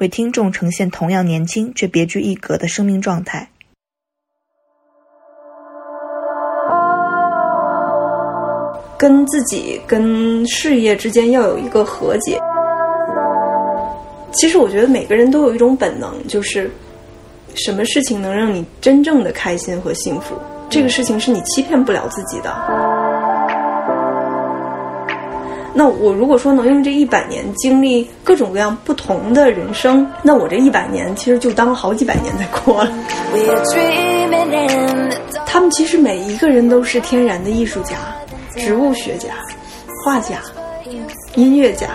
为听众呈现同样年轻却别具一格的生命状态。跟自己、跟事业之间要有一个和解。其实我觉得每个人都有一种本能，就是什么事情能让你真正的开心和幸福，这个事情是你欺骗不了自己的。那我如果说能用这一百年经历各种各样不同的人生，那我这一百年其实就当好几百年在过了。他们其实每一个人都是天然的艺术家。植物学家、画家、音乐家，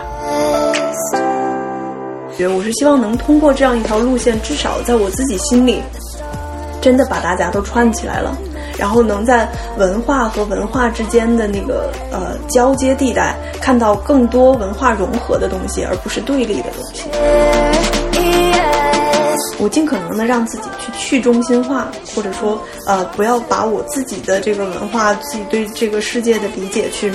我是希望能通过这样一条路线，至少在我自己心里，真的把大家都串起来了，然后能在文化和文化之间的那个呃交接地带，看到更多文化融合的东西，而不是对立的东西。我尽可能的让自己去去中心化，或者说，呃，不要把我自己的这个文化、自己对这个世界的理解去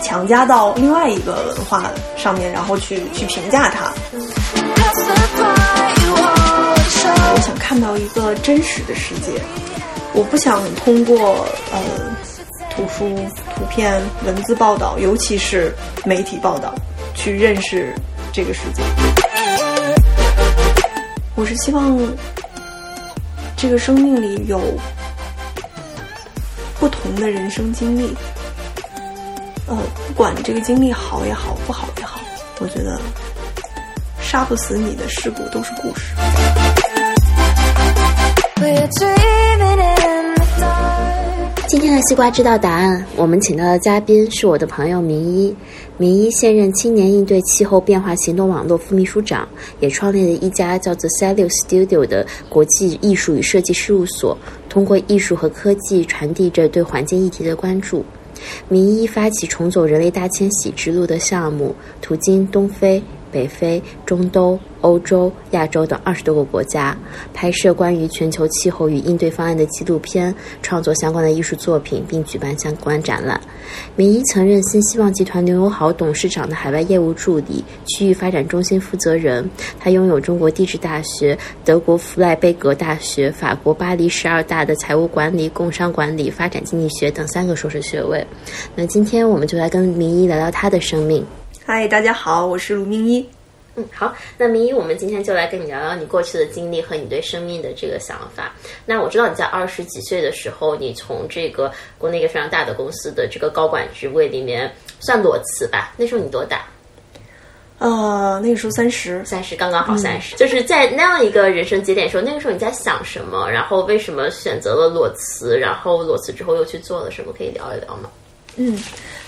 强加到另外一个文化上面，然后去去评价它。我想看到一个真实的世界，我不想通过呃图书、图片、文字报道，尤其是媒体报道，去认识这个世界。我是希望这个生命里有不同的人生经历，呃，不管这个经历好也好，不好也好，我觉得杀不死你的事故都是故事。今天的西瓜知道答案，我们请到的嘉宾是我的朋友明一。明一现任青年应对气候变化行动网络副秘书长，也创立了一家叫做 Cellu Studio 的国际艺术与设计事务所，通过艺术和科技传递着对环境议题的关注。明一发起重走人类大迁徙之路的项目，途经东非。北非、中东、欧洲、亚洲等二十多个国家，拍摄关于全球气候与应对方案的纪录片，创作相关的艺术作品，并举办相关展览。明一曾任新希望集团刘友好董事长的海外业务助理、区域发展中心负责人。他拥有中国地质大学、德国弗赖贝格大学、法国巴黎十二大的财务管理、工商管理、发展经济学等三个硕士学位。那今天我们就来跟明一聊聊他的生命。嗨，大家好，我是卢明一。嗯，好，那明一，我们今天就来跟你聊聊你过去的经历和你对生命的这个想法。那我知道你在二十几岁的时候，你从这个国内一个非常大的公司的这个高管职位里面算裸辞吧？那时候你多大？呃，那个时候三十，三十刚刚好三十。就是在那样一个人生节点的时候，那个时候你在想什么？然后为什么选择了裸辞？然后裸辞之后又去做了什么？可以聊一聊吗？嗯，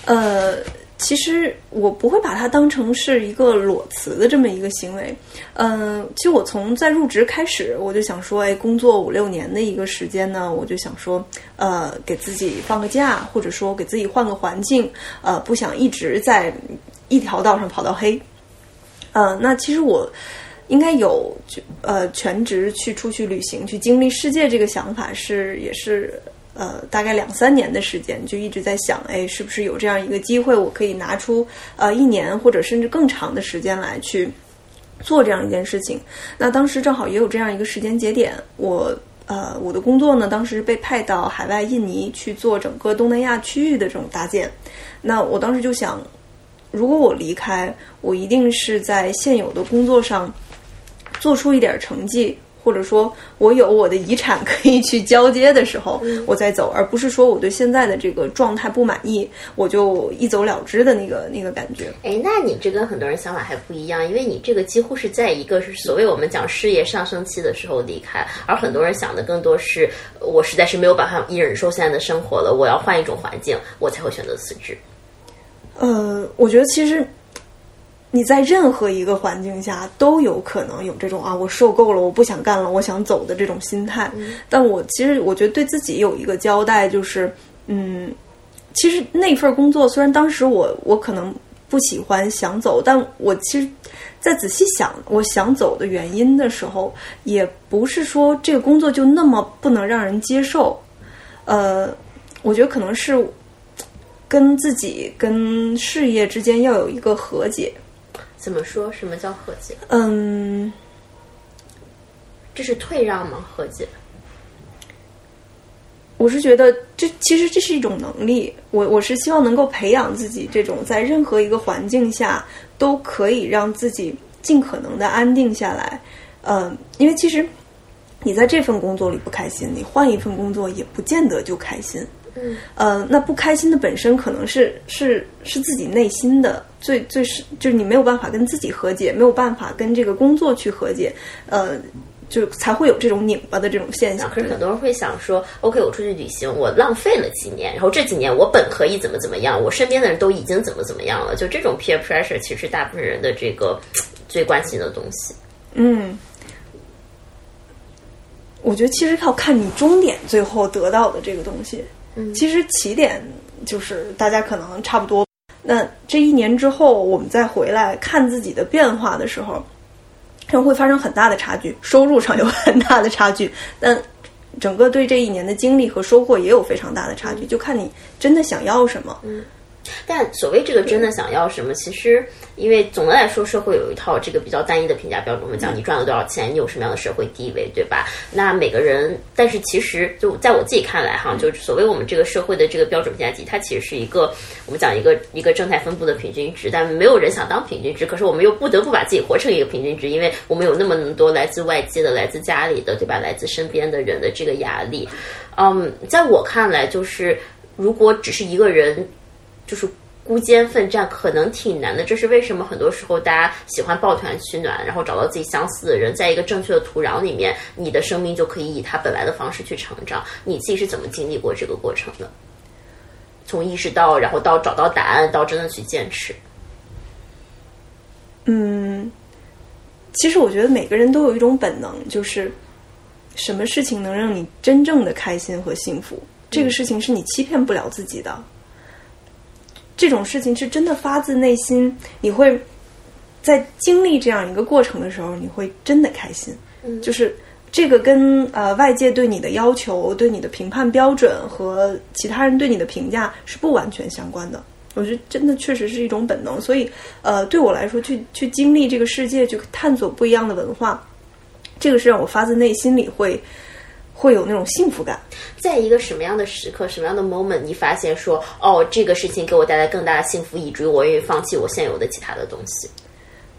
呃。其实我不会把它当成是一个裸辞的这么一个行为，嗯，其实我从在入职开始，我就想说，哎，工作五六年的一个时间呢，我就想说，呃，给自己放个假，或者说给自己换个环境，呃，不想一直在一条道上跑到黑，呃，那其实我应该有呃全职去出去旅行，去经历世界这个想法是也是。呃，大概两三年的时间，就一直在想，哎，是不是有这样一个机会，我可以拿出呃一年或者甚至更长的时间来去做这样一件事情。那当时正好也有这样一个时间节点，我呃我的工作呢，当时被派到海外印尼去做整个东南亚区域的这种搭建。那我当时就想，如果我离开，我一定是在现有的工作上做出一点成绩。或者说我有我的遗产可以去交接的时候，我再走，而不是说我对现在的这个状态不满意，我就一走了之的那个那个感觉。哎，那你这跟很多人想法还不一样，因为你这个几乎是在一个是所谓我们讲事业上升期的时候离开，而很多人想的更多是我实在是没有办法忍受现在的生活了，我要换一种环境，我才会选择辞职。呃，我觉得其实你在任何一个环境下都有可能有这种啊，我受够了，我不想干了，我想走的这种心态。但我其实我觉得对自己有一个交代，就是嗯，其实那份工作虽然当时我我可能不喜欢想走，但我其实，在仔细想我想走的原因的时候，也不是说这个工作就那么不能让人接受。呃，我觉得可能是跟自己跟事业之间要有一个和解。怎么说？什么叫和解？嗯，这是退让吗？和解？我是觉得这其实这是一种能力。我我是希望能够培养自己这种在任何一个环境下都可以让自己尽可能的安定下来。嗯，因为其实你在这份工作里不开心，你换一份工作也不见得就开心。嗯，呃，那不开心的本身可能是是是自己内心的最最是就是你没有办法跟自己和解，没有办法跟这个工作去和解，呃，就才会有这种拧巴的这种现象。可是很多人会想说，OK，我出去旅行，我浪费了几年，然后这几年我本可以怎么怎么样，我身边的人都已经怎么怎么样了，就这种 peer pressure 其实大部分人的这个最关心的东西。嗯，我觉得其实要看你终点最后得到的这个东西。嗯，其实起点就是大家可能差不多。那这一年之后，我们再回来看自己的变化的时候，就会发生很大的差距，收入上有很大的差距，但整个对这一年的经历和收获也有非常大的差距，就看你真的想要什么。嗯。但所谓这个真的想要什么，其实因为总的来说，社会有一套这个比较单一的评价标准，我们讲你赚了多少钱，你有什么样的社会地位，对吧？那每个人，但是其实就在我自己看来，哈，就所谓我们这个社会的这个标准评价体，它其实是一个我们讲一个一个正态分布的平均值，但没有人想当平均值，可是我们又不得不把自己活成一个平均值，因为我们有那么多来自外界的、来自家里的，对吧？来自身边的人的这个压力。嗯，在我看来，就是如果只是一个人。就是孤肩奋战，可能挺难的。这是为什么？很多时候大家喜欢抱团取暖，然后找到自己相似的人，在一个正确的土壤里面，你的生命就可以以它本来的方式去成长。你自己是怎么经历过这个过程的？从意识到，然后到找到答案，到真的去坚持。嗯，其实我觉得每个人都有一种本能，就是什么事情能让你真正的开心和幸福，这个事情是你欺骗不了自己的。这种事情是真的发自内心，你会在经历这样一个过程的时候，你会真的开心。嗯，就是这个跟呃外界对你的要求、对你的评判标准和其他人对你的评价是不完全相关的。我觉得真的确实是一种本能，所以呃对我来说，去去经历这个世界，去探索不一样的文化，这个是让我发自内心里会。会有那种幸福感，在一个什么样的时刻、什么样的 moment，你发现说，哦，这个事情给我带来更大的幸福，以至于我愿意放弃我现有的其他的东西。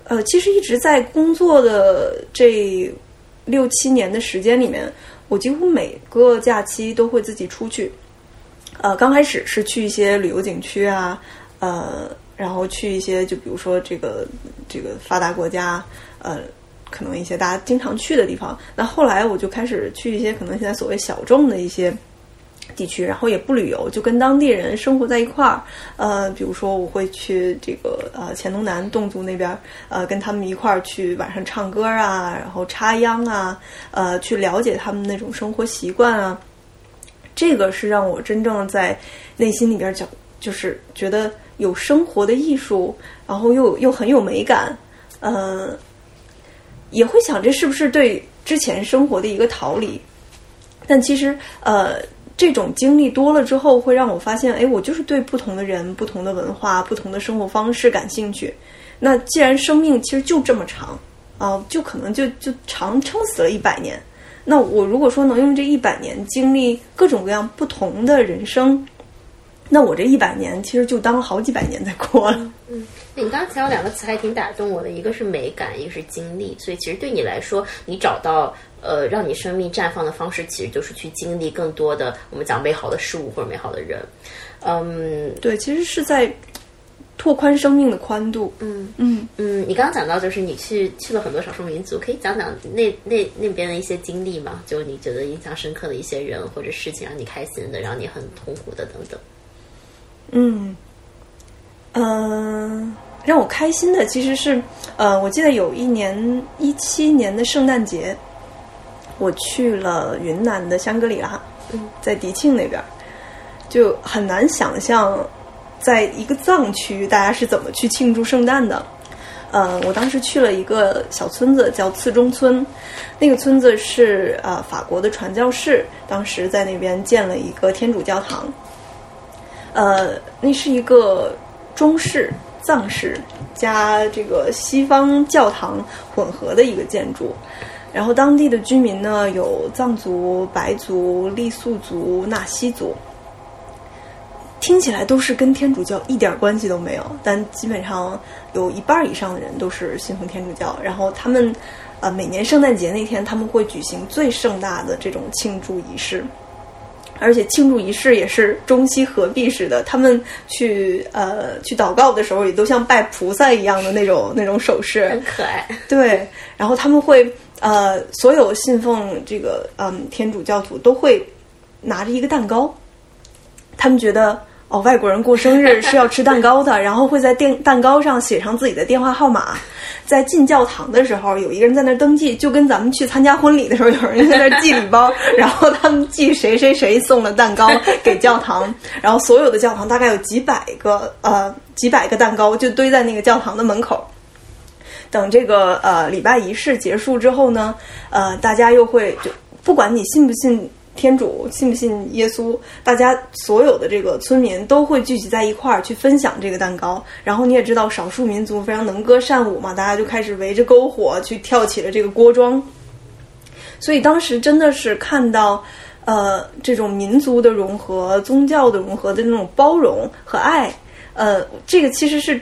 呃，其实一直在工作的这六七年的时间里面，我几乎每个假期都会自己出去。呃，刚开始是去一些旅游景区啊，呃，然后去一些就比如说这个这个发达国家，呃。可能一些大家经常去的地方，那后来我就开始去一些可能现在所谓小众的一些地区，然后也不旅游，就跟当地人生活在一块儿。呃，比如说我会去这个呃黔东南侗族那边，呃，跟他们一块儿去晚上唱歌啊，然后插秧啊，呃，去了解他们那种生活习惯啊。这个是让我真正在内心里边讲，就是觉得有生活的艺术，然后又又很有美感，呃。也会想这是不是对之前生活的一个逃离？但其实，呃，这种经历多了之后，会让我发现，哎，我就是对不同的人、不同的文化、不同的生活方式感兴趣。那既然生命其实就这么长啊，就可能就就长撑死了一百年。那我如果说能用这一百年经历各种各样不同的人生。那我这一百年其实就当好几百年在过了。嗯，你刚才有两个词还挺打动我的，一个是美感，一个是经历。所以其实对你来说，你找到呃让你生命绽放的方式，其实就是去经历更多的我们讲美好的事物或者美好的人。嗯，对，其实是在拓宽生命的宽度。嗯嗯嗯，你刚刚讲到就是你去去了很多少数民族，可以讲讲那那那边的一些经历吗？就你觉得印象深刻的一些人或者事情，让你开心的，让你很痛苦的等等。嗯，嗯，让我开心的其实是，呃，我记得有一年一七年的圣诞节，我去了云南的香格里拉，在迪庆那边，就很难想象，在一个藏区大家是怎么去庆祝圣诞的。呃，我当时去了一个小村子，叫次中村。那个村子是呃法国的传教士，当时在那边建了一个天主教堂。呃，那是一个中式藏式加这个西方教堂混合的一个建筑。然后当地的居民呢，有藏族、白族、傈僳族、纳西族。听起来都是跟天主教一点关系都没有，但基本上有一半以上的人都是信奉天主教。然后他们，呃，每年圣诞节那天他们会举行最盛大的这种庆祝仪式，而且庆祝仪式也是中西合璧式的。他们去呃去祷告的时候，也都像拜菩萨一样的那种那种手势，很可爱。对，然后他们会呃，所有信奉这个嗯天主教徒都会拿着一个蛋糕，他们觉得。哦，外国人过生日是要吃蛋糕的，然后会在电蛋糕上写上自己的电话号码。在进教堂的时候，有一个人在那儿登记，就跟咱们去参加婚礼的时候，有人在那儿寄礼包，然后他们寄谁谁谁送了蛋糕给教堂，然后所有的教堂大概有几百个呃几百个蛋糕就堆在那个教堂的门口。等这个呃礼拜仪式结束之后呢，呃大家又会就不管你信不信。天主信不信耶稣？大家所有的这个村民都会聚集在一块儿去分享这个蛋糕。然后你也知道，少数民族非常能歌善舞嘛，大家就开始围着篝火去跳起了这个锅庄。所以当时真的是看到，呃，这种民族的融合、宗教的融合的那种包容和爱。呃，这个其实是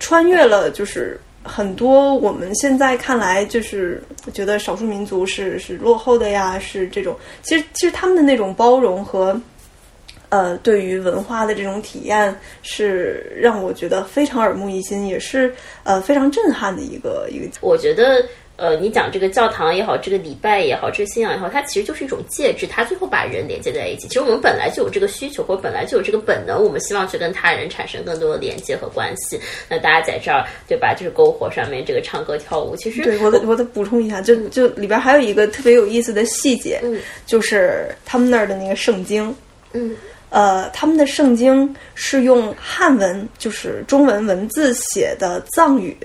穿越了，就是。很多我们现在看来就是觉得少数民族是是落后的呀，是这种。其实其实他们的那种包容和呃对于文化的这种体验，是让我觉得非常耳目一新，也是呃非常震撼的一个一个。我觉得。呃，你讲这个教堂也好，这个礼拜也好，这个信仰也好，它其实就是一种介质，它最后把人连接在一起。其实我们本来就有这个需求，或者本来就有这个本能，我们希望去跟他人产生更多的连接和关系。那大家在这儿，对吧？就是篝火上面这个唱歌跳舞，其实对我，我得补充一下，就就里边还有一个特别有意思的细节，嗯，就是他们那儿的那个圣经，嗯，呃，他们的圣经是用汉文，就是中文文字写的藏语。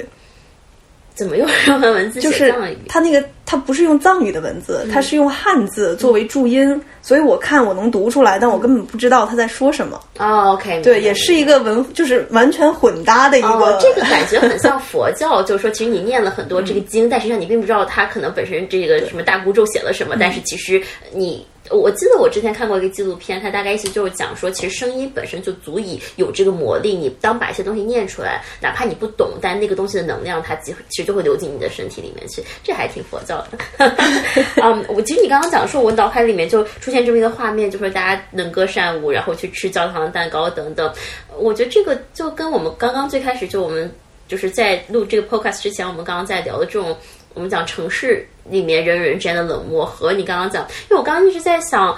怎么用中文文字写藏语？他那个他不是用藏语的文字，他是用汉字作为注音，所以我看我能读出来，但我根本不知道他在说什么。哦，OK，对，也是一个文，就是完全混搭的一个。这个 感觉很像佛教，就是说，其实你念了很多这个经，但实际上你并不知道它可能本身这个什么大孤咒写了什么，但是其实你。我记得我之前看过一个纪录片，它大概意思就是讲说，其实声音本身就足以有这个魔力。你当把一些东西念出来，哪怕你不懂，但那个东西的能量，它其实就会流进你的身体里面去。这还挺佛教的。嗯，我其实你刚刚讲说，我脑海里面就出现这么一个画面，就说大家能歌善舞，然后去吃焦糖蛋糕等等。我觉得这个就跟我们刚刚最开始就我们就是在录这个 podcast 之前，我们刚刚在聊的这种。我们讲城市里面人与人之间的冷漠，和你刚刚讲，因为我刚刚一直在想，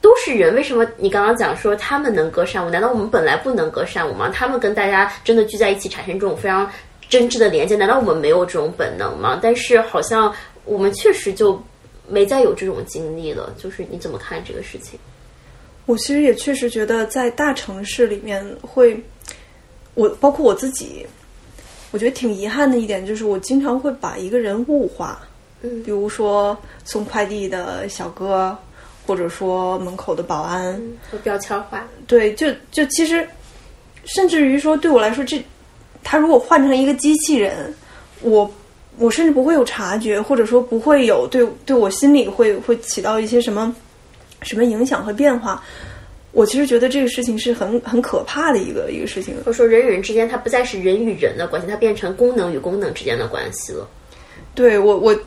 都是人，为什么你刚刚讲说他们能歌善舞？难道我们本来不能歌善舞吗？他们跟大家真的聚在一起，产生这种非常真挚的连接，难道我们没有这种本能吗？但是好像我们确实就没再有这种经历了。就是你怎么看这个事情？我其实也确实觉得，在大城市里面会，我包括我自己。我觉得挺遗憾的一点就是，我经常会把一个人物化，嗯，比如说送快递的小哥，或者说门口的保安，和标签化。对，就就其实，甚至于说对我来说，这他如果换成一个机器人，我我甚至不会有察觉，或者说不会有对对我心里会会起到一些什么什么影响和变化。我其实觉得这个事情是很很可怕的一个一个事情。或者说，人与人之间，它不再是人与人的关系，它变成功能与功能之间的关系了。对我，我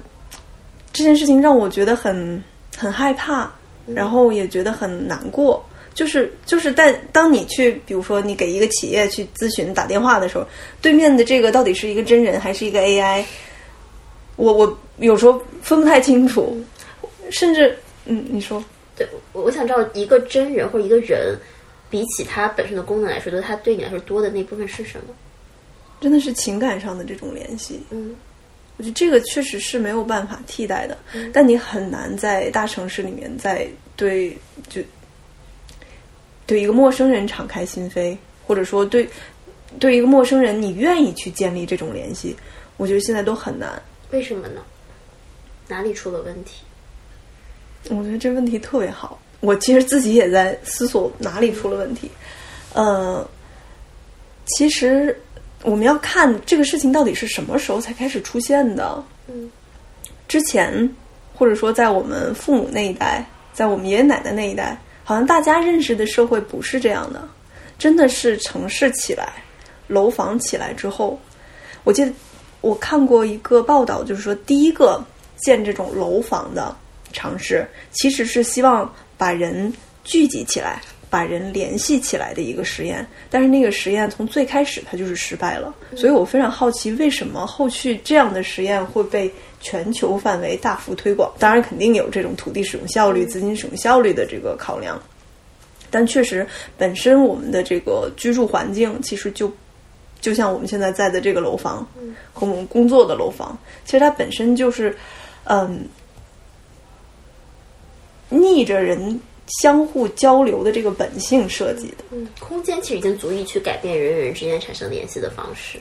这件事情让我觉得很很害怕，然后也觉得很难过。就是就是但当你去，比如说你给一个企业去咨询打电话的时候，对面的这个到底是一个真人还是一个 AI？我我有时候分不太清楚，甚至嗯，你说。我我想知道一个真人或者一个人，比起他本身的功能来说，就是他对你来说多的那部分是什么？真的是情感上的这种联系。嗯我觉得这个确实是没有办法替代的，但你很难在大城市里面在对就对一个陌生人敞开心扉，或者说对对一个陌生人你愿意去建立这种联系，我觉得现在都很难。为什么呢？哪里出了问题？我觉得这问题特别好，我其实自己也在思索哪里出了问题。呃，其实我们要看这个事情到底是什么时候才开始出现的。嗯，之前或者说在我们父母那一代，在我们爷爷奶奶那一代，好像大家认识的社会不是这样的，真的是城市起来、楼房起来之后，我记得我看过一个报道，就是说第一个建这种楼房的尝试，其实是希望把人聚集起来，把人联系起来的一个实验。但是那个实验从最开始它就是失败了，所以我非常好奇，为什么后续这样的实验会被全球范围大幅推广？当然，肯定有这种土地使用效率、资金使用效率的这个考量。但确实，本身我们的这个居住环境其实就就像我们现在在的这个楼房和我们工作的楼房，其实它本身就是，嗯，逆着人相互交流的这个本性设计的。嗯，空间其实已经足以去改变人与人之间产生联系的方式。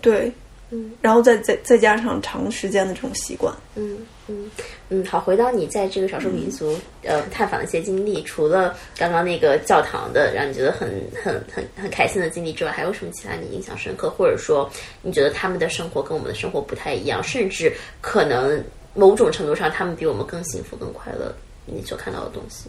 对，嗯，然后再再再加上长时间的这种习惯。嗯嗯嗯，好，回到你在这个少数民族、呃探访的一些经历，除了刚刚那个教堂的让你觉得很很很很开心的经历之外，还有什么其他你印象深刻，或者说你觉得他们的生活跟我们的生活不太一样，甚至可能某种程度上他们比我们更幸福、更快乐？你所看到的东西，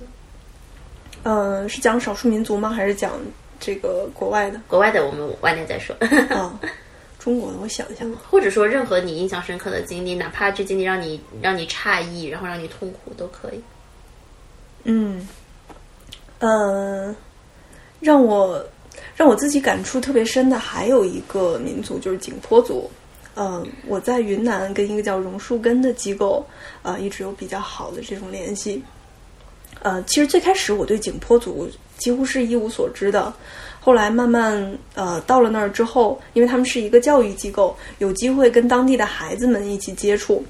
嗯、是讲少数民族吗？还是讲这个国外的？国外的我们晚点再说。啊，中国的，我想一下。或者说任何你印象深刻的经历，哪怕这经历让你让你诧异，然后让你痛苦都可以。嗯，呃，让我让我自己感触特别深的还有一个民族，就是景颇族。嗯、我在云南跟一个叫榕树根的机构，呃，一直有比较好的这种联系。呃，其实最开始我对景颇族几乎是一无所知的，后来慢慢呃到了那儿之后，因为他们是一个教育机构，有机会跟当地的孩子们一起接触。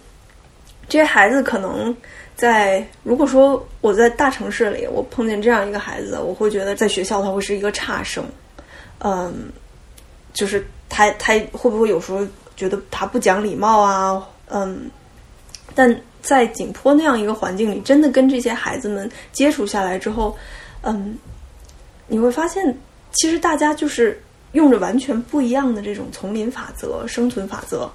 这些孩子可能在如果说我在大城市里，我碰见这样一个孩子，我会觉得在学校他会是一个差生，嗯，就是他他会不会有时候觉得他不讲礼貌啊，嗯，但在景颇那样一个环境里，真的跟这些孩子们接触下来之后，嗯，你会发现其实大家就是用着完全不一样的这种丛林法则、生存法则。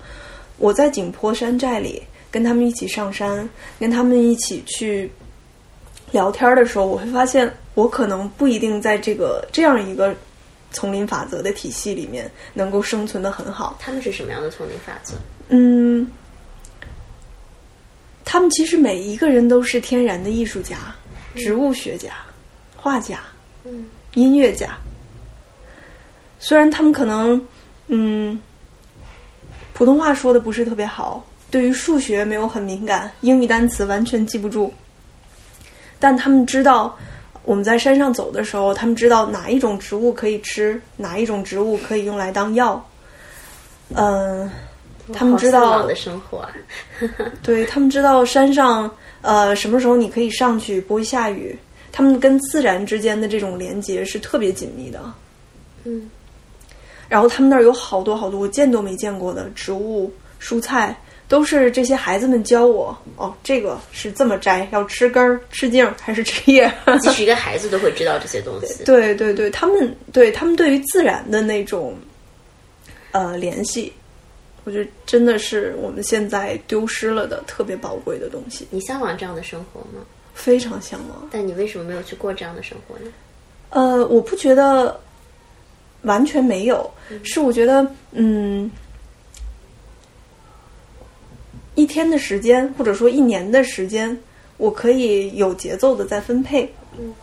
我在景颇山寨里跟他们一起上山，跟他们一起去聊天的时候，我会发现我可能不一定在这个这样一个丛林法则的体系里面能够生存的很好。他们是什么样的丛林法则？嗯，他们其实每一个人都是天然的艺术家、植物学家、画家、嗯音乐家。虽然他们可能，嗯，普通话说的不是特别好，对于数学没有很敏感，英语单词完全记不住，但他们知道我们在山上走的时候，他们知道哪一种植物可以吃，哪一种植物可以用来当药。嗯、他们知道的生活啊，对他们知道山上呃什么时候你可以上去，不会下雨。他们跟自然之间的这种连接是特别紧密的。嗯，然后他们那儿有好多好多我见都没见过的植物、蔬菜，都是这些孩子们教我。哦，这个是这么摘，要吃根儿、吃茎儿还是吃叶？即使一个孩子都会知道这些东西。对对对，他们对他们对于自然的那种呃联系，我觉得真的是我们现在丢失了的特别宝贵的东西，你向往这样的生活吗？非常向往。但你为什么没有去过这样的生活呢？呃，我不觉得完全没有，是我觉得，嗯，一天的时间或者说一年的时间，我可以有节奏的在分配。嗯，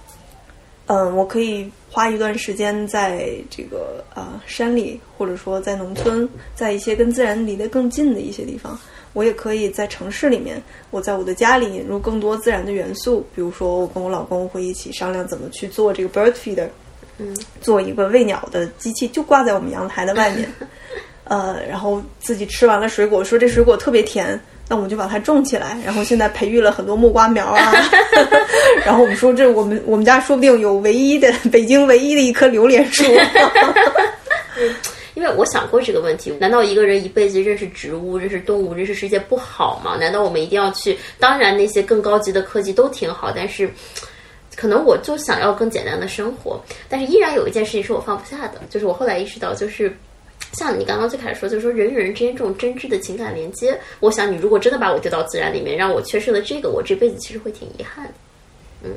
嗯，我可以花一段时间在这个呃山里，或者说在农村，在一些跟自然离得更近的一些地方。我也可以在城市里面，我在我的家里引入更多自然的元素，比如说我跟我老公会一起商量怎么去做这个 bird feeder，嗯，做一个喂鸟的机器，就挂在我们阳台的外面。呃，然后自己吃完了水果，说这水果特别甜，那我们就把它种起来。然后现在培育了很多木瓜苗啊。然后我们说，这我们我们家说不定有唯一的北京唯一的一棵榴莲树。因为我想过这个问题，难道一个人一辈子认识植物、认识动物、认识世界不好吗？难道我们一定要去？当然，那些更高级的科技都挺好，但是可能我就想要更简单的生活。但是依然有一件事情是我放不下的，就是我后来意识到，就是像你刚刚最开始说，就是说人与人之间这种真挚的情感连接。我想，你如果真的把我丢到自然里面，让我缺失了这个，我这辈子其实会挺遗憾的。嗯，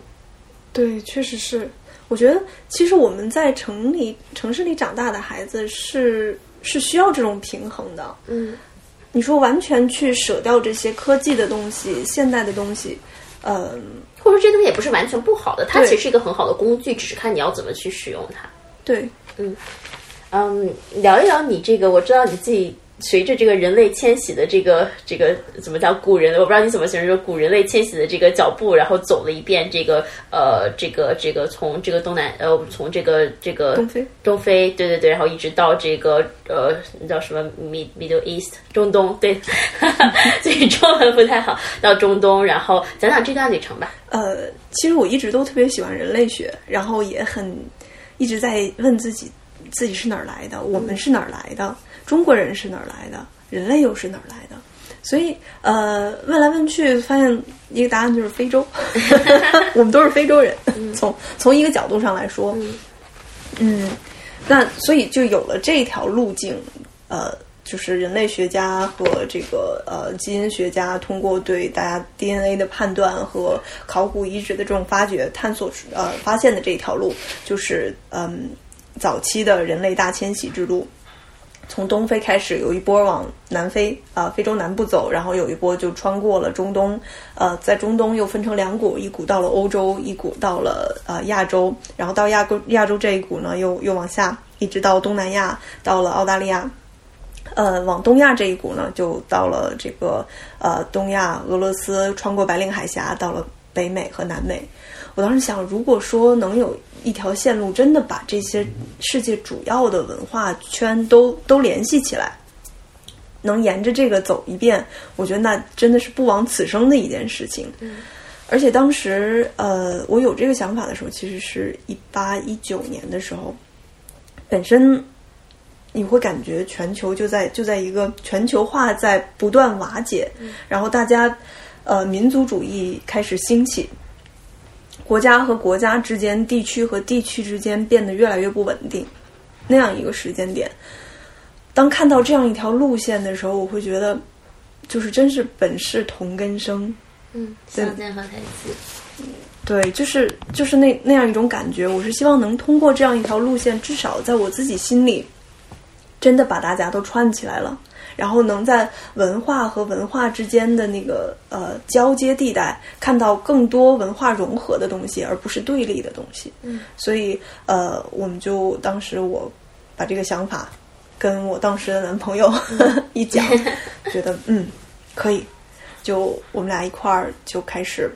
对，确实是。我觉得，其实我们在城里、城市里长大的孩子是是需要这种平衡的。嗯，你说完全去舍掉这些科技的东西、现代的东西，嗯，或者说这东西也不是完全不好的，它其实是一个很好的工具，只是看你要怎么去使用它。对，嗯嗯，聊一聊你这个，我知道你自己。随着这个人类迁徙的这个这个怎么叫古人？我不知道你怎么形容，说古人类迁徙的这个脚步，然后走了一遍这个呃这个这个从这个东南呃从这个这个东非东非对对对，然后一直到这个呃那叫什么 Mid Middle East 中东对，所以中文不太好，到中东，然后讲讲这段旅程吧。呃，其实我一直都特别喜欢人类学，然后也很一直在问自己自己是哪儿来的，我们是哪儿来的。中国人是哪儿来的？人类又是哪儿来的？所以，呃，问来问去，发现一个答案就是非洲。我们都是非洲人。从从一个角度上来说，嗯，那所以就有了这条路径。呃，就是人类学家和这个呃基因学家通过对大家 DNA 的判断和考古遗址的这种发掘探索呃发现的这一条路，就是嗯早期的人类大迁徙之路。从东非开始，有一波往南非啊，非洲南部走，然后有一波就穿过了中东，呃，在中东又分成两股，一股到了欧洲，一股到了呃亚洲，然后到亚洲亚洲这一股呢，又又往下，一直到东南亚，到了澳大利亚，呃，往东亚这一股呢，就到了这个呃东亚俄罗斯，穿过白令海峡，到了北美和南美。我当时想，如果说能有。一条线路真的把这些世界主要的文化圈都都联系起来，能沿着这个走一遍，我觉得那真的是不枉此生的一件事情。而且当时，呃，我有这个想法的时候，其实是一八一九年的时候，本身你会感觉全球就在就在一个全球化在不断瓦解，然后大家呃民族主义开始兴起。国家和国家之间、地区和地区之间变得越来越不稳定，那样一个时间点，当看到这样一条路线的时候，我会觉得，就是真是本是同根生，嗯，相见何太急，对，就是就是那那样一种感觉。我是希望能通过这样一条路线，至少在我自己心里，真的把大家都串起来了。然后能在文化和文化之间的那个呃交接地带看到更多文化融合的东西，而不是对立的东西。嗯，所以呃，我们就当时我把这个想法跟我当时的男朋友 一讲，觉得嗯可以，就我们俩一块儿就开始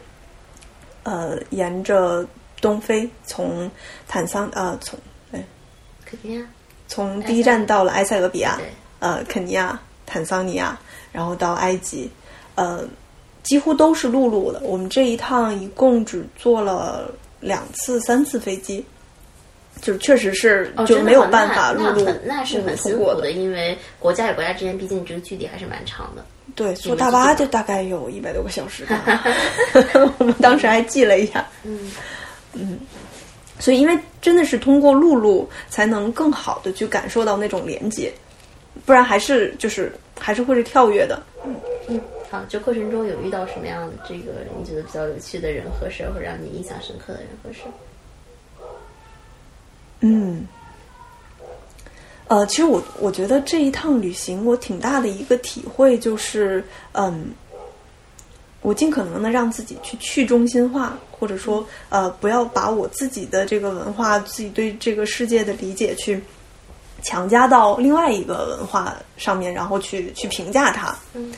呃沿着东非从坦桑呃从哎肯尼亚从第一站到了埃塞俄比亚，呃肯尼亚。坦桑尼亚，然后到埃及，呃，几乎都是陆路的。我们这一趟一共只坐了两次、三次飞机，就是确实是就没有办法陆路那是很辛苦的，因为国家与国家之间毕竟这个距离还是蛮长的。对，坐大巴就大概有一百多个小时吧。我们当时还记了一下。嗯嗯，所以因为真的是通过陆路才能更好的去感受到那种连接。不然还是就是还是会是跳跃的。嗯嗯，好，就过程中有遇到什么样的这个你觉得比较有趣的人和事，或者让你印象深刻的人和事？嗯，呃，其实我我觉得这一趟旅行，我挺大的一个体会就是，嗯，我尽可能的让自己去去中心化，或者说呃，不要把我自己的这个文化、自己对这个世界的理解去。强加到另外一个文化上面，然后去去评价它。嗯，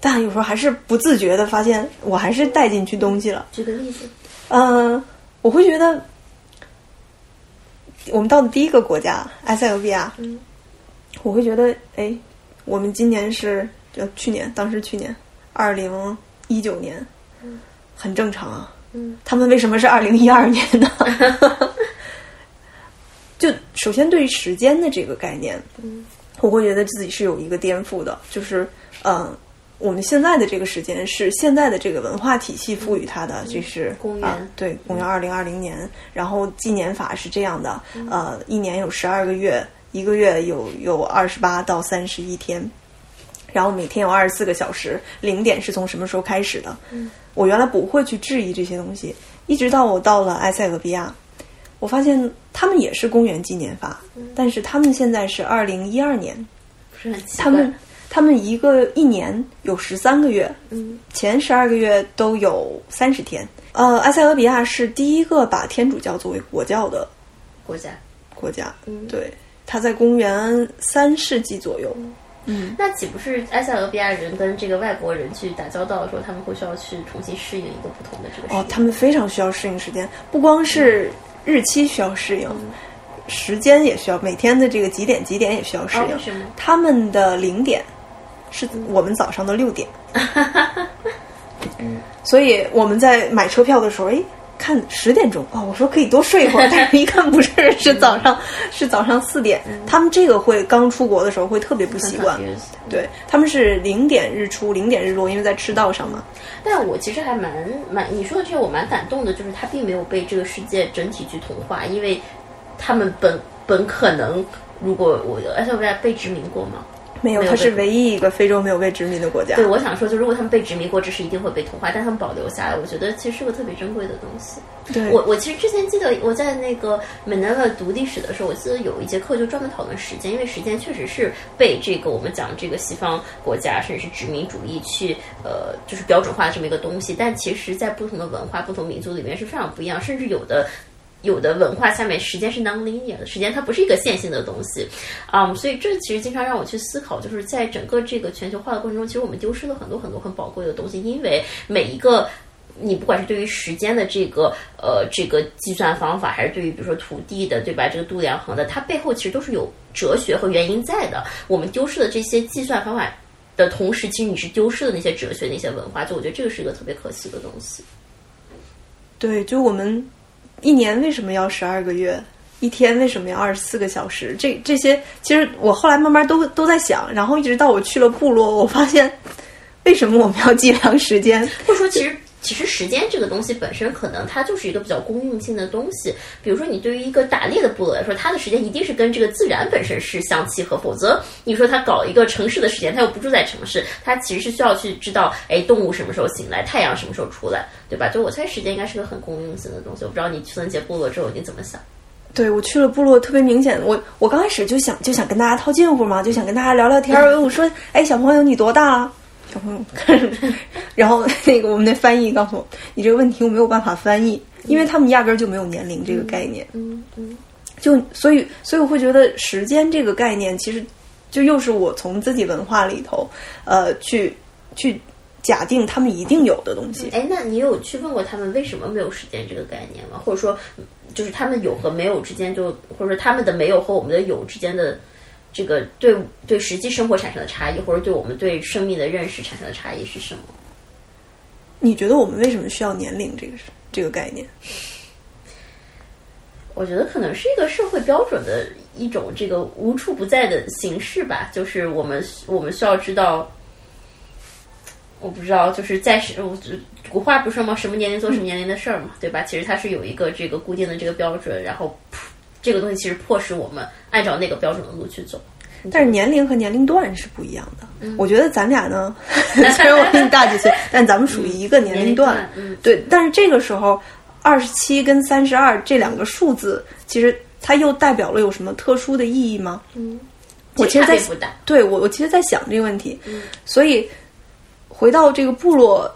但有时候还是不自觉的发现，我还是带进去东西了。举个例子。嗯，我会觉得，我们到的第一个国家埃塞俄比亚，嗯，我会觉得，哎，我们今年是就去年，当时去年二零一九年，很正常啊。嗯，他们为什么是二零一二年呢？就首先对于时间的这个概念，嗯，我会觉得自己是有一个颠覆的，就是，嗯、我们现在的这个时间是现在的这个文化体系赋予它的，这是嗯公元啊，对，公元二零二零年，然后纪年法是这样的，呃，一年有十二个月，一个月有有二十八到三十一天，然后每天有二十四个小时，零点是从什么时候开始的？我原来不会去质疑这些东西，一直到我到了埃塞俄比亚，我发现他们也是公元纪年法，但是他们现在是二零一二年，不是很奇怪。他们他们一个一年有十三个月，嗯，前十二个月都有三十天。呃，埃塞俄比亚是第一个把天主教作为国教的国家。国家，嗯对，它在公元三世纪左右。嗯那岂不是埃塞俄比亚人跟这个外国人去打交道的时候，他们会需要去重新适应一个不同的这个时哦？，他们非常需要适应时间，不光是日期需要适应，时间也需要，每天的这个几点几点也需要适应。他们的零点是我们早上的六点，所以我们在买车票的时候，哎。看十点钟哦，我说可以多睡一会儿，但是一看不是，是早上，是早上四点。他们这个会刚出国的时候会特别不习惯，对，他们是零点日出，零点日落，因为在赤道上嘛。但我其实还蛮蛮，你说的这个我蛮感动的，就是他并没有被这个世界整体去同化，因为他们本本可能，如果我埃塞俄比亚被殖民过吗？没有，它是唯一一个非洲没有被殖民的国家。对，我想说，就如果他们被殖民过，这是一定会被同化，但他们保留下来，我觉得其实是个特别珍贵的东西。对，我我其实之前记得我在那个美南勒读历史的时候，我记得有一节课就专门讨论时间，因为时间确实是被这个我们讲这个西方国家甚至是殖民主义去呃就是标准化的这么一个东西，但其实在不同的文化、不同民族里面是非常不一样，甚至有的。有的文化下面时间是 non-linear 的，时间它不是一个线性的东西，啊、所以这其实经常让我去思考，就是在整个这个全球化的过程中，其实我们丢失了很多很多很宝贵的东西，因为每一个你不管是对于时间的这个呃这个计算方法，还是对于比如说土地的对吧这个度量衡的，它背后其实都是有哲学和原因在的。我们丢失了这些计算方法的同时，其实你是丢失了那些哲学、那些文化，就我觉得这个是一个特别可惜的东西。对，就我们一年为什么要十二个月？一天为什么要二十四个小时？这这些，其实我后来慢慢都都在想，然后一直到我去了部落，我发现为什么我们要计量时间？或者说，其实其实时间这个东西本身，可能它就是一个比较公用性的东西。比如说，你对于一个打猎的部落来说，它的时间一定是跟这个自然本身是相契合，否则你说它搞一个城市的时间，它又不住在城市，它其实是需要去知道，哎，动物什么时候醒来，太阳什么时候出来，对吧？就我猜时间应该是个很公用性的东西。我不知道你去森杰部落之后你怎么想？对我去了部落，特别明显。我我刚开始就想就想跟大家套近乎嘛，就想跟大家聊聊天儿。我说，哎，小朋友你多大了？小朋友看着，然后那个我们那翻译告诉我，你这个问题我没有办法翻译，因为他们压根儿就没有年龄这个概念。嗯嗯，就所以所以我会觉得时间这个概念，其实就又是我从自己文化里头，呃，去去假定他们一定有的东西。哎，那你有去问过他们为什么没有时间这个概念吗？或者说，就是他们有和没有之间就，或者说他们的没有和我们的有之间的这个对对实际生活产生的差异，或者对我们对生命的认识产生的差异是什么？你觉得我们为什么需要年龄这个这个概念？我觉得可能是一个社会标准的一种这个无处不在的形式吧，就是我们我们需要知道。我不知道，就是在是，我古话不是说吗？什么年龄做什么年龄的事儿嘛，对吧？其实它是有一个这个固定的这个标准，然后这个东西其实迫使我们按照那个标准的路去走。但是年龄和年龄段是不一样的。我觉得咱俩呢，虽然我比你大几岁，但咱们属于一个年龄段。嗯，对，但是这个时候，二十七跟三十二这两个数字，其实它又代表了有什么特殊的意义吗？嗯，我其实在。对我，我其实在想这个问题。所以回到这个部落，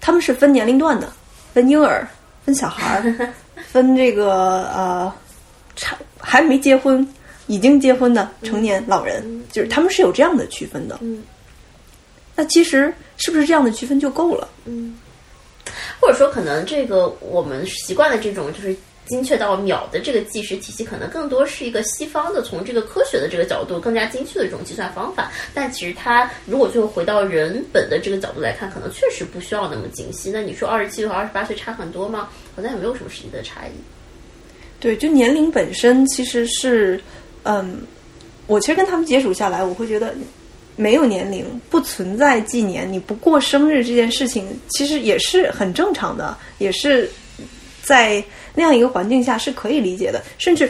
他们是分年龄段的，分婴儿，分小孩儿，分这个呃，差还没结婚。已经结婚的成年老人，就是他们是有这样的区分的。嗯，那其实是不是这样的区分就够了？嗯，或者说可能这个我们习惯的这种就是精确到秒的这个计时体系，可能更多是一个西方的从这个科学的这个角度更加精确的这种计算方法。但其实它如果最后回到人本的这个角度来看，可能确实不需要那么精细。那你说二十七岁和二十八岁差很多吗？好像也没有什么实际的差异。对，就年龄本身其实是，嗯，我其实跟他们接触下来，我会觉得。没有年龄，不存在纪年，你不过生日这件事情，其实也是很正常的，也是在那样一个环境下是可以理解的。甚至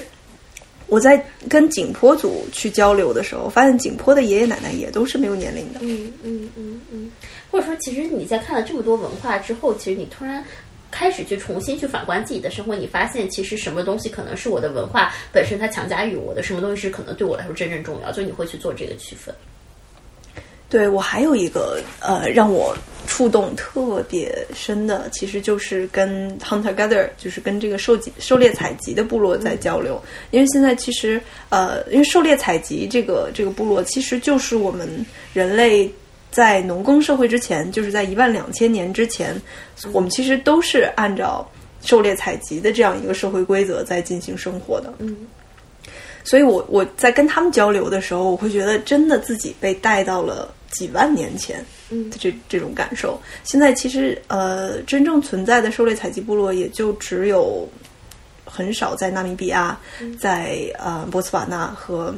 我在跟景颇族去交流的时候，发现景颇的爷爷奶奶也都是没有年龄的。嗯嗯嗯嗯，或者说，其实你在看了这么多文化之后，其实你突然开始去重新去反观自己的生活，你发现其实什么东西可能是我的文化本身它强加于我的，什么东西是可能对我来说真正重要，就你会去做这个区分。对我还有一个呃让我触动特别深的，其实就是跟 hunter gather，就是跟这个狩集狩猎采集的部落在交流。因为现在其实呃，因为狩猎采集这个这个部落，其实就是我们人类在农耕社会之前，就是在一万两千年之前，我们其实都是按照狩猎采集的这样一个社会规则在进行生活的。嗯。所以我我在跟他们交流的时候，我会觉得真的自己被带到了几万年前的这这种感受。现在其实呃，真正存在的狩猎采集部落也就只有很少在纳米比亚、在呃波茨瓦纳和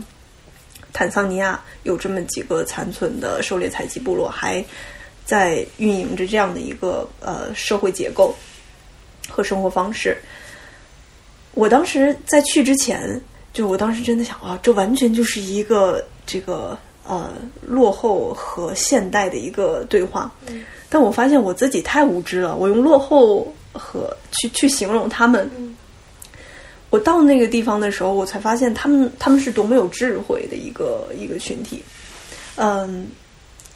坦桑尼亚有这么几个残存的狩猎采集部落，还在运营着这样的一个呃社会结构和生活方式。我当时在去之前。就我当时真的想啊，这完全就是一个这个呃落后和现代的一个对话。但我发现我自己太无知了，我用落后和去去形容他们。我到那个地方的时候，我才发现他们他们是多么有智慧的一个一个群体。嗯，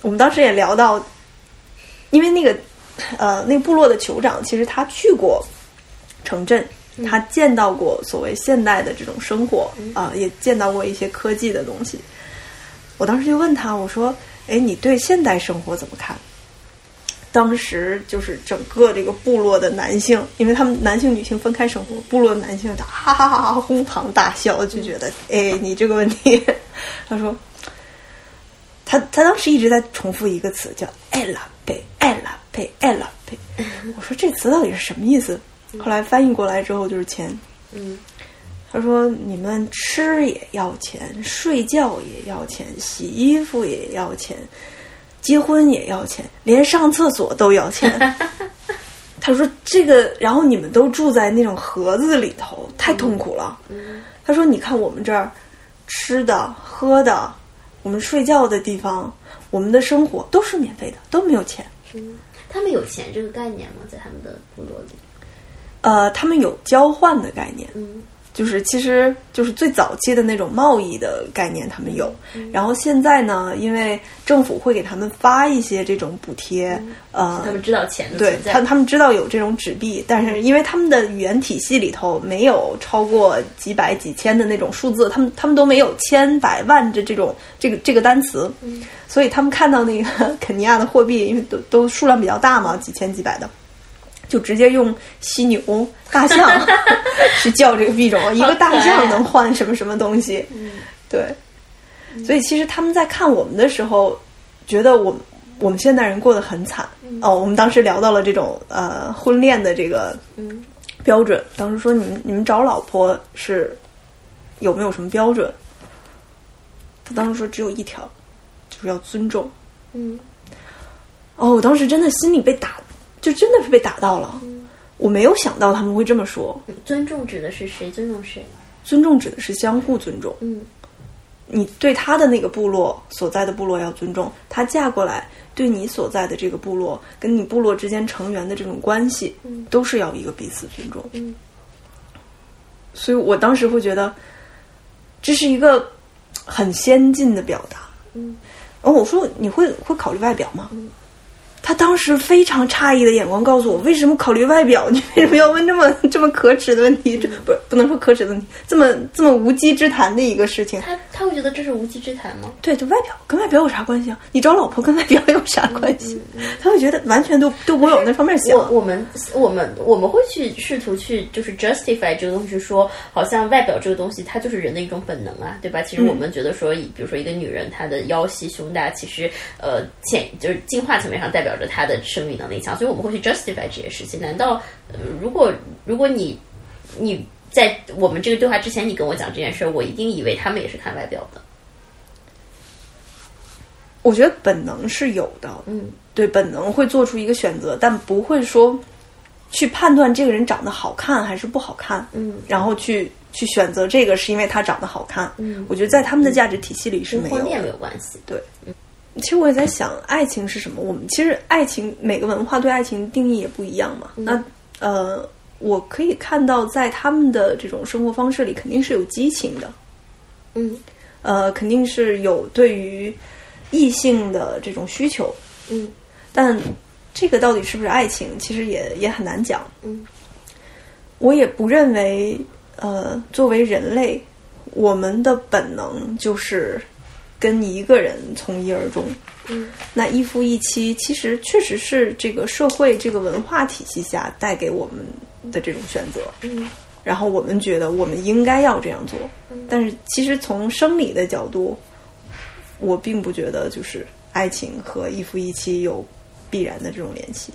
我们当时也聊到，因为那个呃那个部落的酋长，其实他去过城镇。他见到过所谓现代的这种生活啊，也见到过一些科技的东西。我当时就问他，我说：“哎，你对现代生活怎么看？”当时就是整个这个部落的男性，因为他们男性女性分开生活，部落男性哈哈哈哈哄堂大笑，就觉得：“ 哎，你这个问题。”他说：“他他当时一直在重复一个词，叫‘艾拉贝，艾拉贝，艾拉贝’。”我说：“这词到底是什么意思？”后来翻译过来之后就是钱。嗯，他说：“你们吃也要钱，睡觉也要钱，洗衣服也要钱，结婚也要钱，连上厕所都要钱。”他说：“这个，然后你们都住在那种盒子里头，太痛苦了。”他说：“你看我们这儿，吃的、喝的，我们睡觉的地方，我们的生活都是免费的，都没有钱。”嗯，他们有钱这个概念吗？在他们的部落里？呃，他们有交换的概念，嗯，就是其实就是最早期的那种贸易的概念，他们有。然后现在呢，因为政府会给他们发一些这种补贴，呃，他们知道钱的对，他他们知道有这种纸币，但是因为他们的语言体系里头没有超过几百几千的那种数字，他们他们都没有千百万的这种这个这个单词，所以他们看到那个 肯尼亚的货币，因为都都数量比较大嘛，几千几百的。就直接用犀牛、大象 去叫这个币种，一个大象能换什么什么东西？对，所以其实他们在看我们的时候，觉得我我们现代人过得很惨。哦，我们当时聊到了这种呃婚恋的这个标准，当时说你们你们找老婆是有没有什么标准？他当时说只有一条，就是要尊重。嗯，哦，我当时真的心里被打。就真的是被打到了，我没有想到他们会这么说。尊重指的是谁？尊重谁？尊重指的是相互尊重。嗯，你对他的那个部落所在的部落要尊重，他嫁过来对你所在的这个部落，跟你部落之间成员的这种关系，都是要一个彼此尊重。嗯，所以我当时会觉得这是一个很先进的表达。嗯，然后我说你会会考虑外表吗？他当时非常诧异的眼光告诉我：“为什么考虑外表？你为什么要问这么这么可耻的问题？这不是不能说可耻的问题，这么这么无稽之谈的一个事情。”他他会觉得这是无稽之谈吗？对，就外表跟外表有啥关系啊？你找老婆跟外表有啥关系？他会觉得完全都都不会往那方面想。我我们我们我们会去试图去就是 justify 这个东西，说好像外表这个东西它就是人的一种本能啊，对吧？其实我们觉得说，比如说一个女人她的腰细胸大，其实呃潜就是进化层面上代表着他的生育能力强，所以我们会去 justify 这些事情。难道呃如果如果你你在我们这个对话之前，你跟我讲这件事，我一定以为他们也是看外表的。我觉得本能是有的，嗯，对，本能会做出一个选择，但不会说去判断这个人长得好看还是不好看，嗯，然后去去选择这个是因为他长得好看，嗯我觉得在他们的价值体系里是没有没。有关系。对，其实我也在想，爱情是什么？我们其实爱情每个文化对爱情定义也不一样嘛。那呃，我可以看到，在他们的这种生活方式里，肯定是有激情的，嗯呃，肯定是有对于异性的这种需求，嗯但这个到底是不是爱情，其实也也很难讲。嗯，我也不认为，呃，作为人类，我们的本能就是跟你一个人从一而终。嗯，那一夫一妻，其实确实是这个社会这个文化体系下带给我们的这种选择。嗯然后我们觉得我们应该要这样做，嗯但是其实从生理的角度，我并不觉得就是爱情和一夫一妻有必然的这种联系。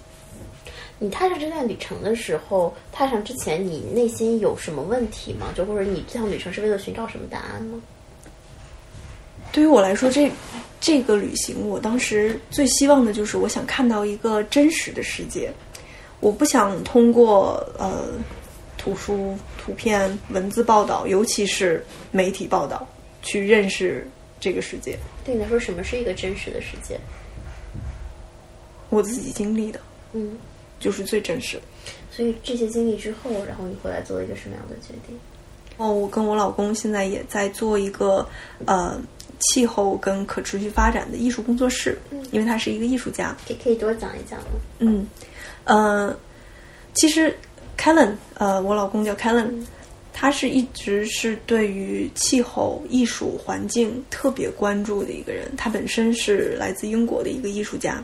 你踏上这段旅程的时候，踏上之前，你内心有什么问题吗？就或者你这趟旅程是为了寻找什么答案吗？对于我来说，这这个旅行，我当时最希望的就是我想看到一个真实的世界，我不想通过呃图书、图片、文字报道，尤其是媒体报道，去认识这个世界。对你来说，什么是一个真实的世界？我自己经历的嗯，就是最真实的。所以这些经历之后，然后你回来做了一个什么样的决定？哦，我跟我老公现在也在做一个呃气候跟可持续发展的艺术工作室，因为他是一个艺术家。可以可以多讲一讲吗？嗯，呃，其实 Kellen，呃，我老公叫 Kellen，、他是一直是对于气候、艺术、环境特别关注的一个人。他本身是来自英国的一个艺术家，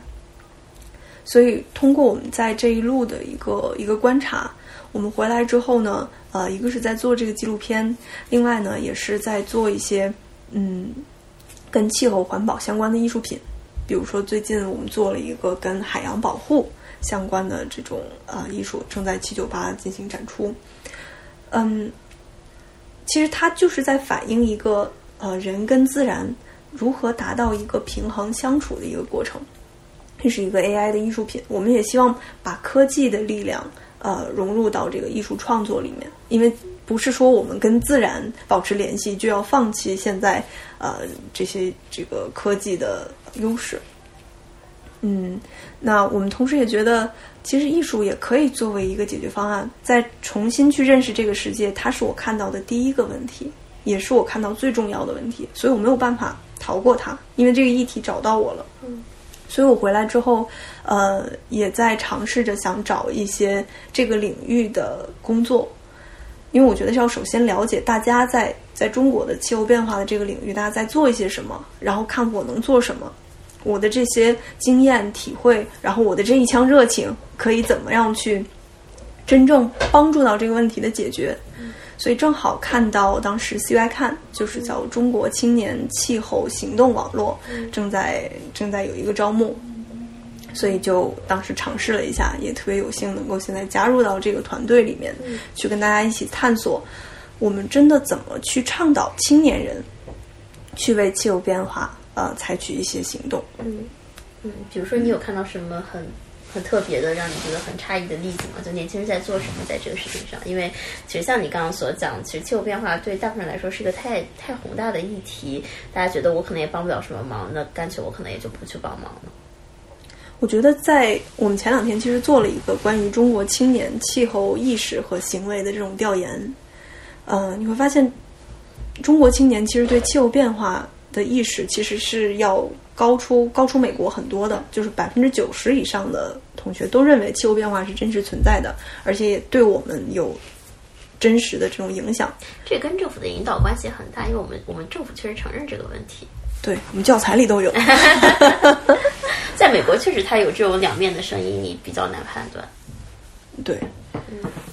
所以通过我们在这一路的一个一个观察，我们回来之后呢，呃，一个是在做这个纪录片，另外呢，也是在做一些嗯跟气候环保相关的艺术品。比如说，最近我们做了一个跟海洋保护相关的这种呃艺术，正在七九八进行展出。嗯，其实它就是在反映一个呃人跟自然如何达到一个平衡相处的一个过程。这是一个 AI 的艺术品，我们也希望把科技的力量呃融入到这个艺术创作里面，因为不是说我们跟自然保持联系就要放弃现在呃这些这个科技的优势。嗯，那我们同时也觉得，其实艺术也可以作为一个解决方案，再重新去认识这个世界，它是我看到的第一个问题，也是我看到最重要的问题，所以我没有办法逃过它，因为这个议题找到我了。嗯，所以我回来之后，呃，也在尝试着想找一些这个领域的工作，因为我觉得是要首先了解大家在在中国的气候变化的这个领域，大家在做一些什么，然后看我能做什么。我的这些经验体会，然后我的这一腔热情，可以怎么样去真正帮助到这个问题的解决？所以正好看到当时 CY 看就是叫中国青年气候行动网络正在正在有一个招募，所以就当时尝试了一下，也特别有幸能够现在加入到这个团队里面，去跟大家一起探索，我们真的怎么去倡导青年人去为气候变化呃采取一些行动。嗯嗯，比如说你有看到什么很很特别的，让你觉得很诧异的例子吗？就年轻人在做什么在这个事情上？因为其实像你刚刚所讲，其实气候变化对大部分人来说是一个太太宏大的议题，大家觉得我可能也帮不了什么忙，那干脆我可能也就不去帮忙了。我觉得在我们前两天其实做了一个关于中国青年气候意识和行为的这种调研，呃，你会发现中国青年其实对气候变化的意识其实是要高出高出美国很多的，就是百分之九十以上的同学都认为气候变化是真实存在的，而且也对我们有真实的这种影响。这跟政府的引导关系很大，因为我们我们政府确实承认这个问题。对我们教材里都有。在美国，确实它有这种两面的声音，你比较难判断。对，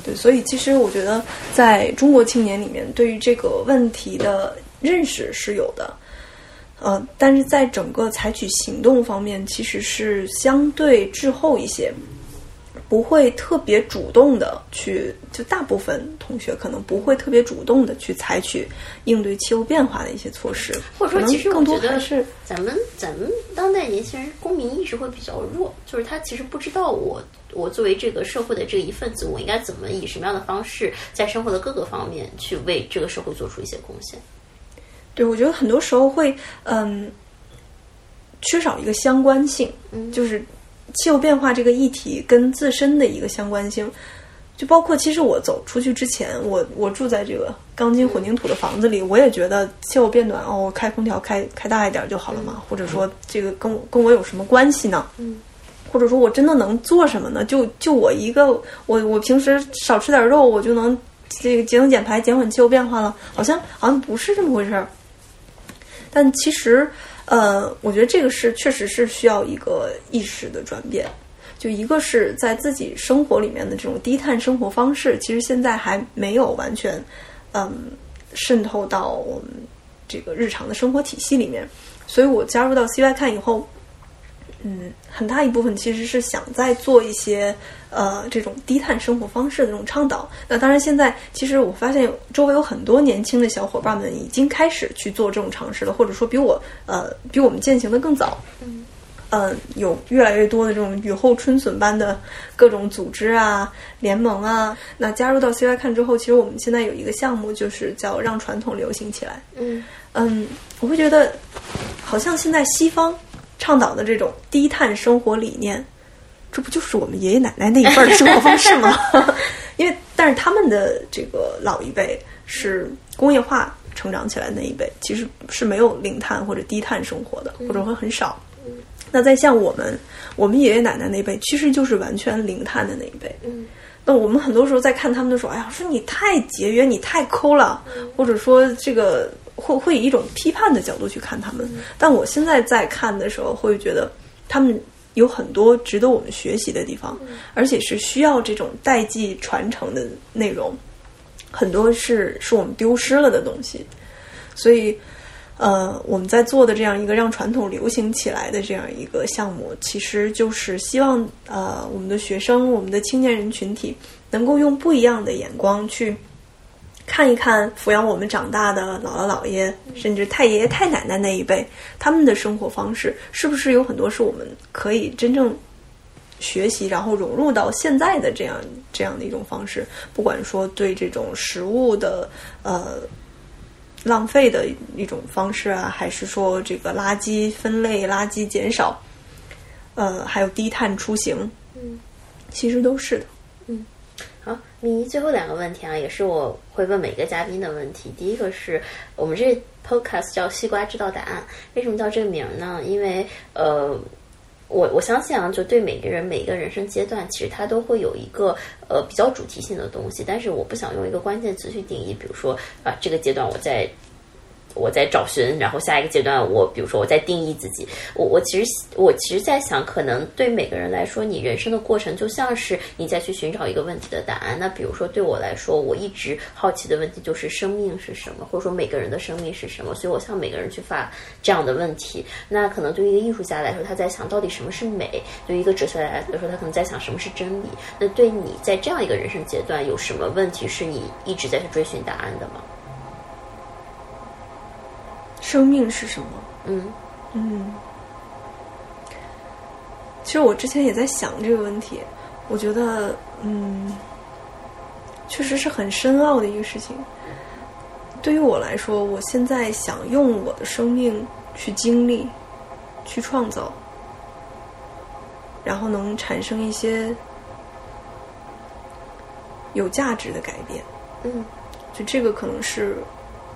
对，所以其实我觉得，在中国青年里面，对于这个问题的认识是有的，呃，但是在整个采取行动方面，其实是相对滞后一些。不会特别主动的去，就大部分同学可能不会特别主动的去采取应对气候变化的一些措施，或者说，其实更多的是咱们咱们当代年轻人公民意识会比较弱，就是他其实不知道我我作为这个社会的这一份子，我应该怎么以什么样的方式在生活的各个方面去为这个社会做出一些贡献。对，我觉得很多时候会嗯缺少一个相关性，嗯，就是。气候变化这个议题跟自身的一个相关性，就包括其实我走出去之前，我我住在这个钢筋混凝土的房子里，我也觉得气候变暖哦，开空调开开大一点就好了嘛，或者说这个跟跟我有什么关系呢？嗯，或者说我真的能做什么呢？就就我一个，我我平时少吃点肉，我就能这个节能减排、减缓气候变化了？好像好像不是这么回事儿。但其实。呃，我觉得这个是确实是需要一个意识的转变。就一个是在自己生活里面的这种低碳生活方式，其实现在还没有完全嗯渗透到我们这个日常的生活体系里面。所以我加入到 CY 看以后。嗯，很大一部分其实是想在做一些呃这种低碳生活方式的这种倡导。那当然，现在其实我发现周围有很多年轻的小伙伴们已经开始去做这种尝试了，或者说比我呃比我们践行的更早。嗯，呃，有越来越多的这种雨后春笋般的各种组织啊、联盟啊。那加入到 CY 看之后，其实我们现在有一个项目，就是叫让传统流行起来。嗯嗯，我会觉得好像现在西方。倡导的这种低碳生活理念，这不就是我们爷爷奶奶那一辈的生活方式吗？因为，但是他们的这个老一辈是工业化成长起来那一辈，其实是没有零碳或者低碳生活的，或者会很少。那在像我们，我们爷爷奶奶那辈，其实就是完全零碳的那一辈。那我们很多时候在看他们的时候，哎呀，说你太节约，你太抠了，或者说这个。会会以一种批判的角度去看他们，但我现在在看的时候，会觉得他们有很多值得我们学习的地方，而且是需要这种代际传承的内容，很多是是我们丢失了的东西。所以，呃，我们在做的这样一个让传统流行起来的这样一个项目，其实就是希望呃，我们的学生、我们的青年人群体能够用不一样的眼光去。看一看抚养我们长大的姥姥姥爷，甚至太爷爷太奶奶那一辈，他们的生活方式是不是有很多是我们可以真正学习，然后融入到现在的这样这样的一种方式？不管说对这种食物的呃浪费的一种方式啊，还是说这个垃圾分类、垃圾减少，呃，还有低碳出行，嗯，其实都是的。好，你最后两个问题啊，也是我会问每个嘉宾的问题。第一个是我们这 podcast 叫“西瓜知道答案”，为什么叫这个名呢？因为呃，我我相信啊，就对每个人每一个人生阶段，其实他都会有一个呃比较主题性的东西，但是我不想用一个关键词去定义，比如说啊，这个阶段我在。我在找寻，然后下一个阶段，我比如说我在定义自己。我我其实我其实在想，可能对每个人来说，你人生的过程就像是你在去寻找一个问题的答案。那比如说对我来说，我一直好奇的问题就是生命是什么，或者说每个人的生命是什么。所以我向每个人去发这样的问题。那可能对于一个艺术家来说，他在想到底什么是美；对于一个哲学家来说，他可能在想什么是真理。那对你在这样一个人生阶段，有什么问题是你一直在去追寻答案的吗？生命是什么？嗯嗯，其实我之前也在想这个问题，我觉得嗯，确实是很深奥的一个事情。对于我来说，我现在想用我的生命去经历、去创造，然后能产生一些有价值的改变。嗯，就这个可能是。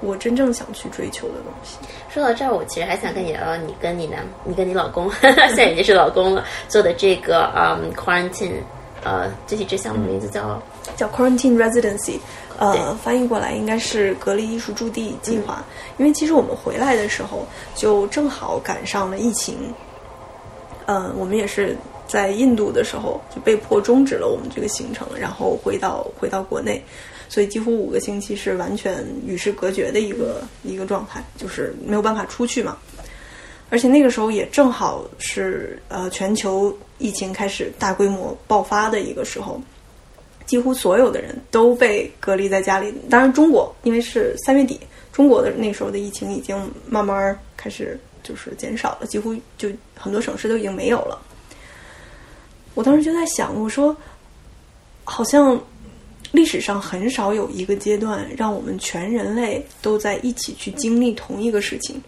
我真正想去追求的东西。说到这儿，我其实还想跟你聊聊你跟你男、你跟你老公，现在已经是老公了，做的这个嗯，quarantine，呃，具体这项目名字叫叫 quarantine residency，呃，翻译过来应该是隔离艺术驻地计划。因为其实我们回来的时候就正好赶上了疫情，嗯，我们也是在印度的时候就被迫终止了我们这个行程，然后回到回到国内，所以几乎五个星期是完全与世隔绝的一个一个状态，就是没有办法出去嘛。而且那个时候也正好是呃全球疫情开始大规模爆发的一个时候，几乎所有的人都被隔离在家里。当然，中国因为是三月底，中国的那时候的疫情已经慢慢开始就是减少了，几乎就很多省市都已经没有了。我当时就在想，我说好像历史上很少有一个阶段让我们全人类都在一起去经历同一个事情。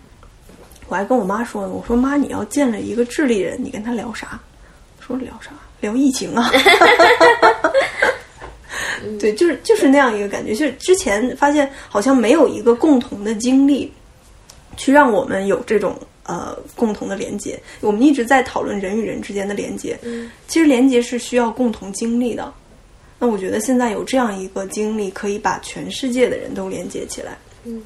我还跟我妈说呢，我说妈，你要见了一个智利人，你跟他聊啥？说聊啥？聊疫情啊？对，就是就是那样一个感觉。就是之前发现好像没有一个共同的经历，去让我们有这种呃共同的连接。我们一直在讨论人与人之间的连接，其实连接是需要共同经历的。那我觉得现在有这样一个经历，可以把全世界的人都连接起来。嗯。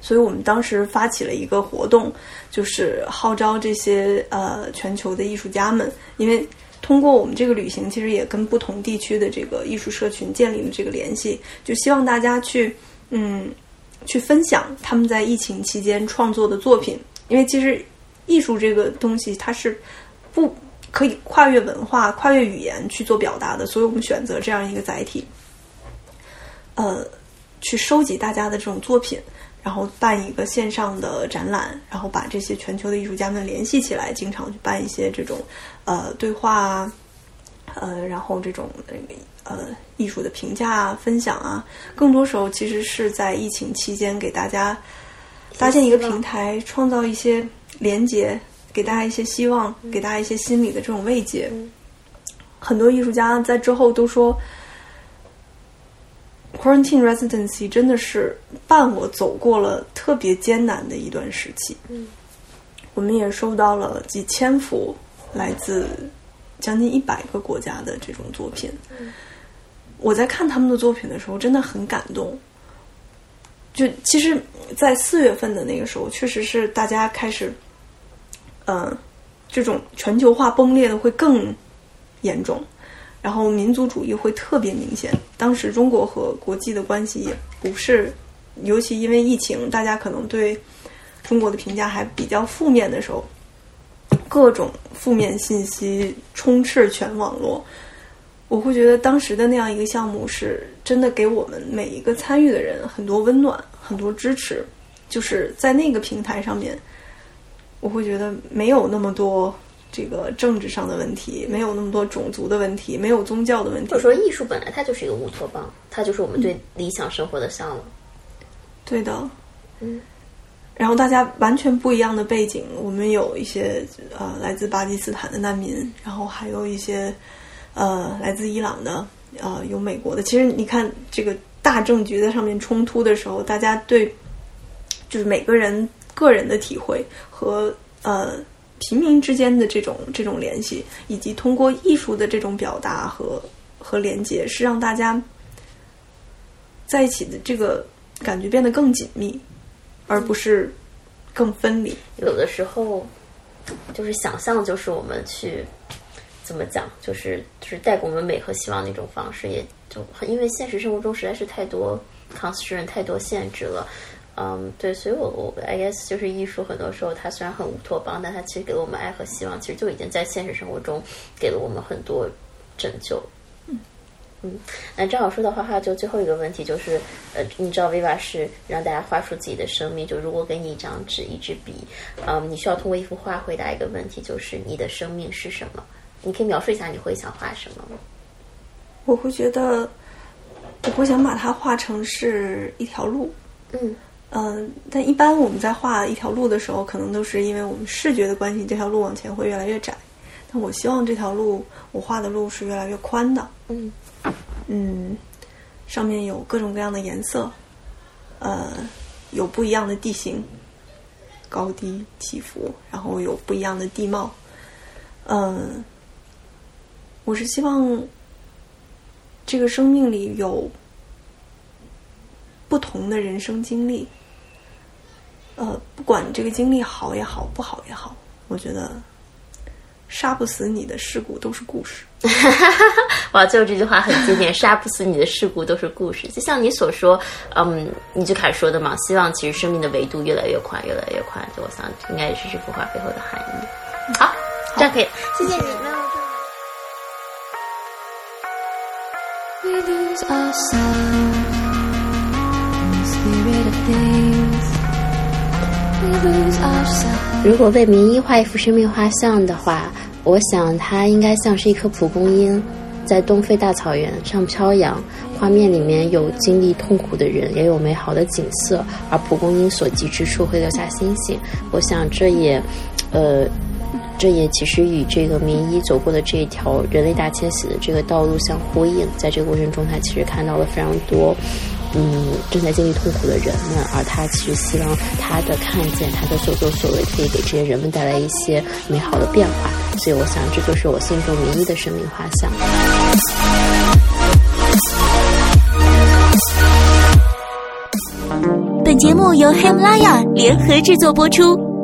所以我们当时发起了一个活动，就是号召这些呃全球的艺术家们，因为通过我们这个旅行，其实也跟不同地区的这个艺术社群建立了这个联系，就希望大家去嗯去分享他们在疫情期间创作的作品，因为其实艺术这个东西它是不可以跨越文化、跨越语言去做表达的，所以我们选择这样一个载体，呃，去收集大家的这种作品。然后办一个线上的展览，然后把这些全球的艺术家们联系起来，经常去办一些这种呃对话啊，呃，然后这种呃艺术的评价啊、分享啊，更多时候其实是在疫情期间给大家搭建一个平台，创造一些连接，给大家一些希望，给大家一些心理的这种慰藉。很多艺术家在之后都说。Quarantine residency 真的是伴我走过了特别艰难的一段时期。嗯，我们也收到了几千幅来自将近一百个国家的这种作品。嗯，我在看他们的作品的时候，真的很感动。就其实，在四月份的那个时候，确实是大家开始，嗯，这种全球化崩裂的会更严重。然后民族主义会特别明显。当时中国和国际的关系也不是，尤其因为疫情，大家可能对中国的评价还比较负面的时候，各种负面信息充斥全网络。我会觉得当时的那样一个项目是真的给我们每一个参与的人很多温暖、很多支持。就是在那个平台上面，我会觉得没有那么多。这个政治上的问题没有那么多种族的问题，没有宗教的问题。或者说，艺术本来它就是一个乌托邦，它就是我们对理想生活的向往。对的，嗯。然后大家完全不一样的背景，我们有一些呃来自巴基斯坦的难民，然后还有一些呃来自伊朗的，呃有美国的。其实你看这个大政局在上面冲突的时候，大家对就是每个人个人的体会和呃。平民之间的这种这种联系，以及通过艺术的这种表达和和连接，是让大家在一起的这个感觉变得更紧密，而不是更分离。有的时候，就是想象，就是我们去怎么讲，就是就是带给我们美和希望的一种方式，也就因为现实生活中实在是太多 constraint，太多限制了。嗯，对，所以我我 I guess 就是艺术，很多时候它虽然很乌托邦，但它其实给了我们爱和希望，其实就已经在现实生活中给了我们很多拯救。嗯嗯，那正好说到画画，就最后一个问题就是，呃，你知道 Viva 是让大家画出自己的生命，就如果给你一张纸、一支笔，嗯，你需要通过一幅画回答一个问题，就是你的生命是什么？你可以描述一下你会想画什么吗？我会觉得，我会想把它画成是一条路。嗯。嗯，但一般我们在画一条路的时候，可能都是因为我们视觉的关系，这条路往前会越来越窄。但我希望这条路，我画的路是越来越宽的。嗯嗯，上面有各种各样的颜色，呃，有不一样的地形，高低起伏，然后有不一样的地貌。嗯，我是希望这个生命里有不同的人生经历，呃，不管这个经历好也好，不好也好，我觉得杀不死你的事故都是故事。哇，最后这句话很经典，杀不死你的事故都是故事。就像你所说，嗯，你最开始说的嘛，希望其实生命的维度越来越宽，越来越宽。就我想，应该也是这幅画背后的含义。好，这样可以，谢谢你。如果为名医画一幅生命画像的话。我想，它应该像是一颗蒲公英，在东非大草原上飘扬。画面里面有经历痛苦的人，也有美好的景色，而蒲公英所及之处会留下星星。我想，这也，呃，这也其实与这个名医走过的这一条人类大迁徙的这个道路相呼应。在这个过程中，他其实看到了非常多。嗯，正在经历痛苦的人们，而他其实希望他的看见，他的所作所为，可以给这些人们带来一些美好的变化。所以，我想这就是我心中唯一的生命画像。本节目由喜马拉雅联合制作播出。